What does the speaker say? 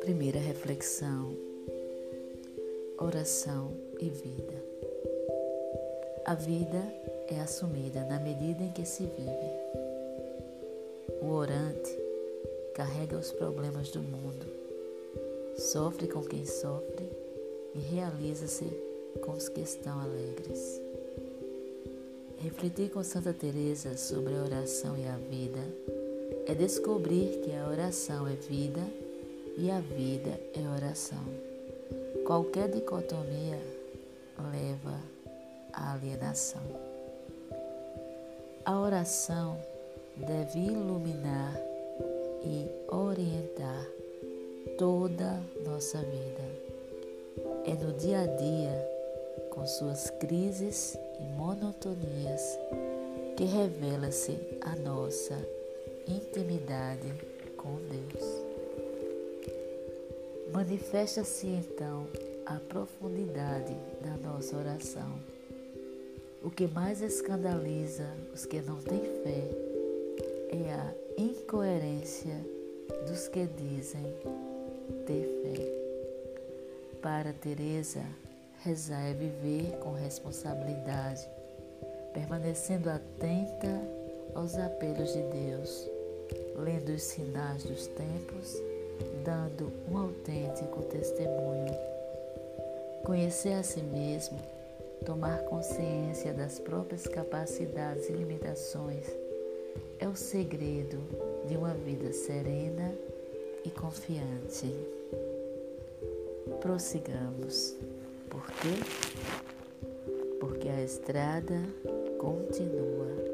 Primeira reflexão: oração e vida. A vida é assumida na medida em que se vive. O orante carrega os problemas do mundo, sofre com quem sofre e realiza-se com os que estão alegres. Refletir com Santa Teresa sobre a oração e a vida é descobrir que a oração é vida e a vida é oração. Qualquer dicotomia leva à alienação. A oração deve iluminar e orientar toda nossa vida. É no dia a dia, com suas crises e monotonias, que revela-se a nossa intimidade com Deus. Manifesta-se então a profundidade da nossa oração. O que mais escandaliza os que não têm fé é a incoerência dos que dizem ter fé. Para Teresa, rezar é viver com responsabilidade, permanecendo atenta aos apelos de Deus, lendo os sinais dos tempos dando um autêntico testemunho. Conhecer a si mesmo, tomar consciência das próprias capacidades e limitações é o segredo de uma vida serena e confiante. Prossigamos. Por quê? Porque a estrada continua.